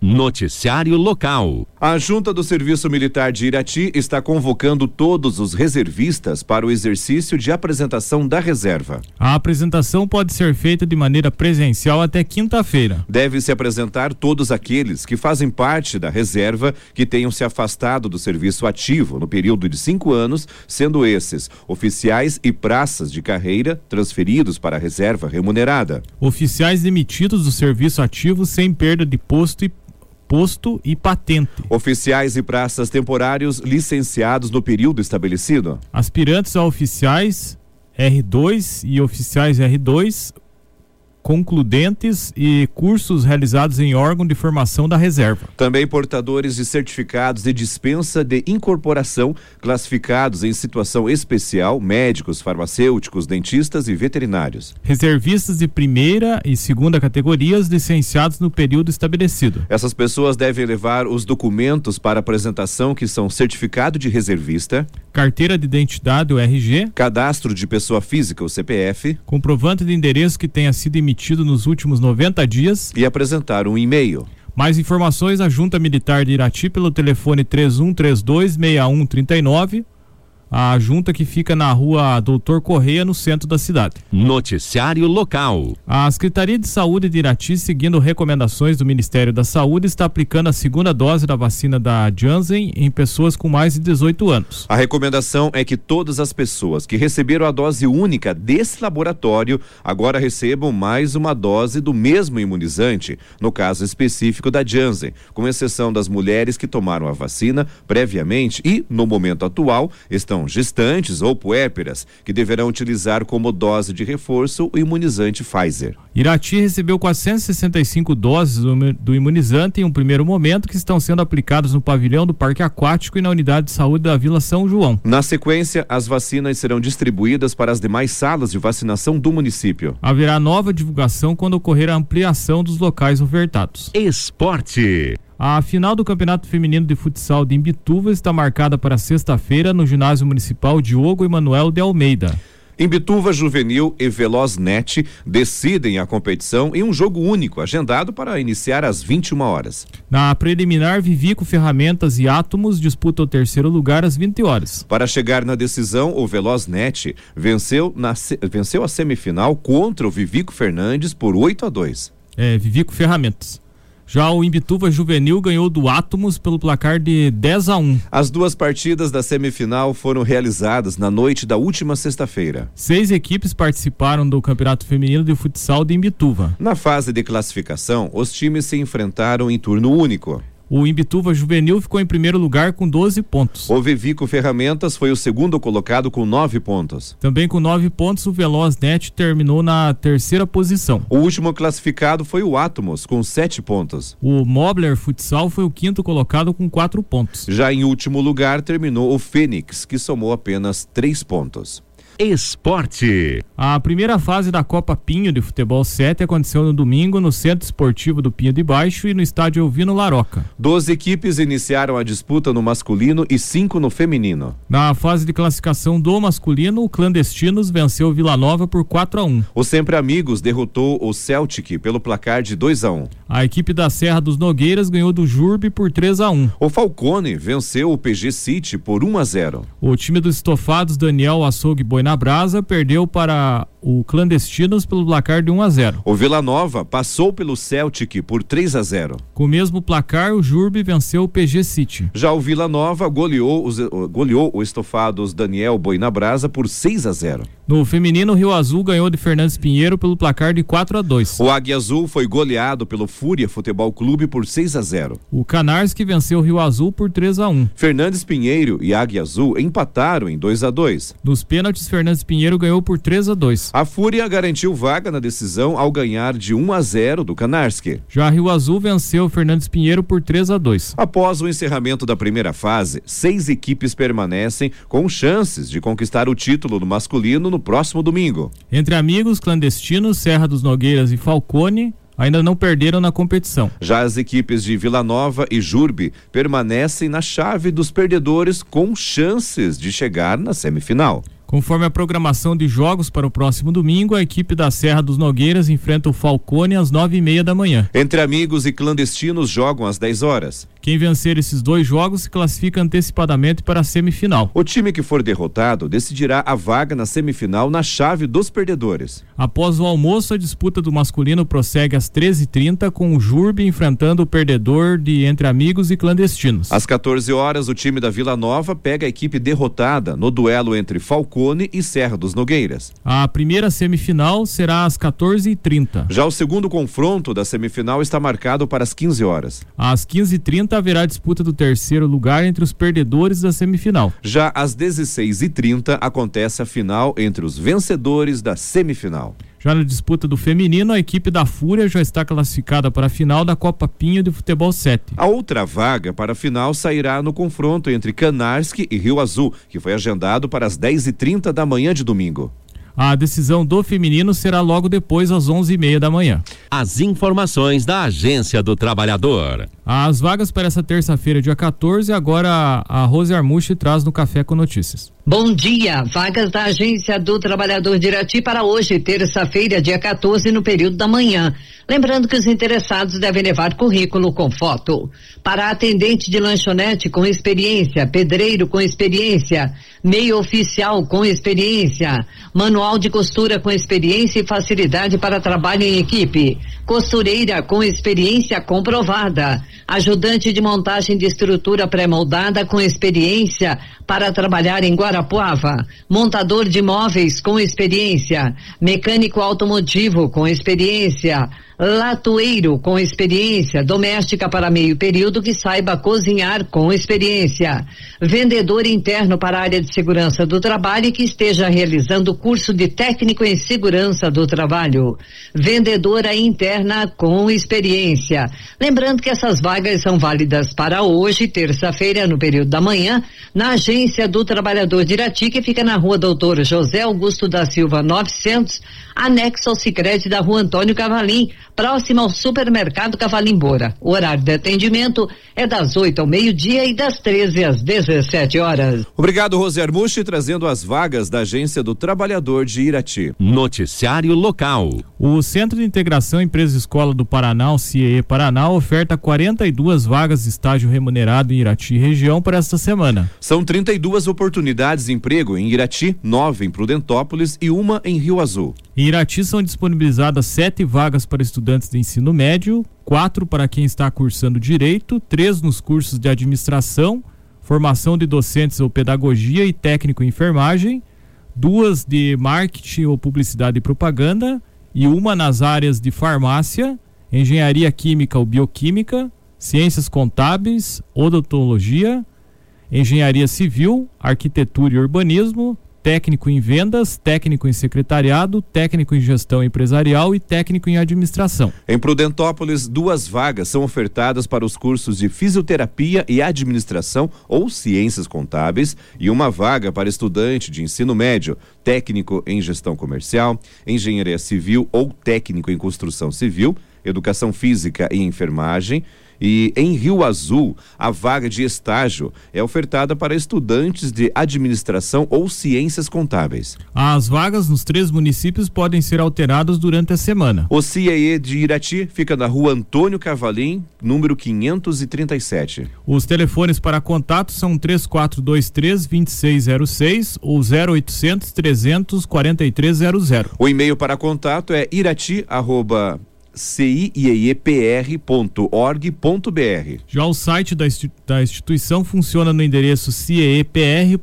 Noticiário Local. A Junta do Serviço Militar de Irati está convocando todos os reservistas para o exercício de apresentação da reserva. A apresentação pode ser feita de maneira presencial até quinta-feira. Deve se apresentar todos aqueles que fazem parte da reserva que tenham se afastado do serviço ativo no período de cinco anos, sendo esses oficiais e praças de carreira transferidos para a reserva remunerada. Oficiais demitidos do serviço ativo sem perda de posto e posto e patente. Oficiais e praças temporários licenciados no período estabelecido. Aspirantes a oficiais R2 e oficiais R2 concludentes e cursos realizados em órgão de formação da reserva. Também portadores de certificados de dispensa de incorporação, classificados em situação especial, médicos, farmacêuticos, dentistas e veterinários. Reservistas de primeira e segunda categorias licenciados no período estabelecido. Essas pessoas devem levar os documentos para apresentação que são certificado de reservista, carteira de identidade, o RG, cadastro de pessoa física, o CPF, comprovante de endereço que tenha sido emitido nos últimos 90 dias e apresentar um e-mail. Mais informações à Junta Militar de Irati pelo telefone 3132 6139 a junta que fica na rua Doutor Correia, no centro da cidade. Noticiário local. A Secretaria de Saúde de Irati, seguindo recomendações do Ministério da Saúde, está aplicando a segunda dose da vacina da Janssen em pessoas com mais de 18 anos. A recomendação é que todas as pessoas que receberam a dose única desse laboratório agora recebam mais uma dose do mesmo imunizante, no caso específico da Janssen, com exceção das mulheres que tomaram a vacina previamente e, no momento atual, estão gestantes ou puérperas, que deverão utilizar como dose de reforço o imunizante Pfizer. Irati recebeu 465 doses do imunizante em um primeiro momento que estão sendo aplicadas no pavilhão do Parque Aquático e na unidade de saúde da Vila São João. Na sequência, as vacinas serão distribuídas para as demais salas de vacinação do município. Haverá nova divulgação quando ocorrer a ampliação dos locais ofertados. Esporte. A final do Campeonato Feminino de Futsal de Imbituva está marcada para sexta-feira no Ginásio Municipal Diogo Emanuel de Almeida. Imbituva Juvenil e Veloz Net decidem a competição em um jogo único, agendado para iniciar às 21 horas. Na preliminar, Vivico Ferramentas e Átomos disputam o terceiro lugar às 20 horas. Para chegar na decisão, o Veloz Net venceu, na, venceu a semifinal contra o Vivico Fernandes por 8 a 2. É, Vivico Ferramentas. Já o Imbituva Juvenil ganhou do Átomos pelo placar de 10 a 1. As duas partidas da semifinal foram realizadas na noite da última sexta-feira. Seis equipes participaram do Campeonato Feminino de Futsal de Imbituva. Na fase de classificação, os times se enfrentaram em turno único. O Imbituva Juvenil ficou em primeiro lugar com 12 pontos. O Vivico Ferramentas foi o segundo colocado com 9 pontos. Também com 9 pontos, o Veloz Net terminou na terceira posição. O último classificado foi o Atomos, com 7 pontos. O Mobler Futsal foi o quinto colocado com 4 pontos. Já em último lugar terminou o Fênix, que somou apenas 3 pontos. Esporte. A primeira fase da Copa Pinho de Futebol 7 aconteceu no domingo no Centro Esportivo do Pinho de Baixo e no estádio Elvino Laroca. Doze equipes iniciaram a disputa no masculino e cinco no feminino. Na fase de classificação do masculino, o Clandestinos venceu o Vila Nova por 4 a 1. O Sempre Amigos derrotou o Celtic pelo placar de 2 a 1. A equipe da Serra dos Nogueiras ganhou do Jurbe por 3 a 1. O Falcone venceu o PG City por 1 a 0. O time dos estofados Daniel Açougue Boina na Brasa perdeu para o Clandestinos pelo placar de 1 a 0. O Vila Nova passou pelo Celtic por 3 a 0. Com o mesmo placar, o Jurbe venceu o PG City. Já o Vila Nova goleou, os, goleou o Estofados Daniel Boinabrasa por 6 a 0. No feminino, o Rio Azul ganhou de Fernandes Pinheiro pelo placar de 4 a 2. O Águia Azul foi goleado pelo Fúria Futebol Clube por 6 a 0. O Canarski venceu o Rio Azul por 3 a 1. Fernandes Pinheiro e Águia Azul empataram em 2 a 2. Nos pênaltis, Fernandes Pinheiro ganhou por 3 a 2. A Fúria garantiu vaga na decisão ao ganhar de 1 a 0 do Canarski. Já Rio Azul venceu Fernandes Pinheiro por 3 a 2. Após o encerramento da primeira fase, seis equipes permanecem com chances de conquistar o título no masculino no próximo domingo. Entre amigos, clandestinos, Serra dos Nogueiras e Falcone ainda não perderam na competição. Já as equipes de Vila Nova e Jurbe permanecem na chave dos perdedores com chances de chegar na semifinal. Conforme a programação de jogos para o próximo domingo, a equipe da Serra dos Nogueiras enfrenta o Falcone às nove e meia da manhã. Entre amigos e clandestinos jogam às 10 horas. Quem vencer esses dois jogos se classifica antecipadamente para a semifinal. O time que for derrotado decidirá a vaga na semifinal na chave dos perdedores. Após o almoço, a disputa do masculino prossegue às 13h30 com o Jurbe enfrentando o perdedor de entre amigos e clandestinos. Às 14 horas, o time da Vila Nova pega a equipe derrotada no duelo entre Falcone e Serra dos Nogueiras. A primeira semifinal será às 14h30. Já o segundo confronto da semifinal está marcado para as 15 horas. Às 15h30 haverá disputa do terceiro lugar entre os perdedores da semifinal. Já às 16h30 acontece a final entre os vencedores da semifinal. Já na disputa do feminino, a equipe da Fúria já está classificada para a final da Copa Pinho de Futebol 7. A outra vaga para a final sairá no confronto entre Canarski e Rio Azul, que foi agendado para as 10h30 da manhã de domingo. A decisão do feminino será logo depois, às 11h30 da manhã. As informações da Agência do Trabalhador. As vagas para essa terça-feira, dia 14, agora a Rose Armuche traz no Café com Notícias. Bom dia. Vagas da Agência do Trabalhador de Irati para hoje, terça-feira, dia 14, no período da manhã. Lembrando que os interessados devem levar currículo com foto. Para atendente de lanchonete com experiência, pedreiro com experiência, meio oficial com experiência, manual de costura com experiência e facilidade para trabalho em equipe, costureira com experiência comprovada, ajudante de montagem de estrutura pré-moldada com experiência para trabalhar em Guarapuava, montador de móveis com experiência, mecânico automotivo com experiência, latoeiro com experiência, doméstica para meio período que saiba cozinhar com experiência, vendedor interno para a área de segurança do trabalho e que esteja realizando curso de técnico em segurança do trabalho, vendedora interna com experiência. Lembrando que essas vagas são válidas para hoje, terça-feira, no período da manhã, na agência do trabalhador de Irati, que fica na rua Doutor José Augusto da Silva 900, anexo ao Sicredi da rua Antônio Cavalim, próximo ao supermercado Cavalim Bora. O horário de atendimento é das 8 ao meio-dia e das 13 às 17 horas. Obrigado, Rose Armuchi, trazendo as vagas da Agência do Trabalhador de Irati. Noticiário local. O Centro de Integração Empresa Escola do Paraná, o CIE Paraná, oferta 42 vagas de estágio remunerado em Irati região para esta semana. São 32 oportunidades de emprego em Irati, nove em Prudentópolis e uma em Rio Azul. Em Irati são disponibilizadas sete vagas para estudantes de ensino médio, quatro para quem está cursando direito, três nos cursos de administração, formação de docentes ou pedagogia e técnico em enfermagem, duas de marketing ou publicidade e propaganda e uma nas áreas de farmácia, engenharia química ou bioquímica, ciências contábeis, odontologia, engenharia civil, arquitetura e urbanismo, técnico em vendas, técnico em secretariado, técnico em gestão empresarial e técnico em administração. Em Prudentópolis, duas vagas são ofertadas para os cursos de fisioterapia e administração ou ciências contábeis e uma vaga para estudante de ensino médio, técnico em gestão comercial, engenharia civil ou técnico em construção civil, educação física e enfermagem. E em Rio Azul, a vaga de estágio é ofertada para estudantes de administração ou ciências contábeis. As vagas nos três municípios podem ser alteradas durante a semana. O CIE de Irati fica na rua Antônio Cavalim, número 537. Os telefones para contato são 3423 2606 ou 0800 300 4300. O e-mail para contato é irati arroba ciepr.org.br. Já o site da, instituição funciona no endereço ciepr.org.br.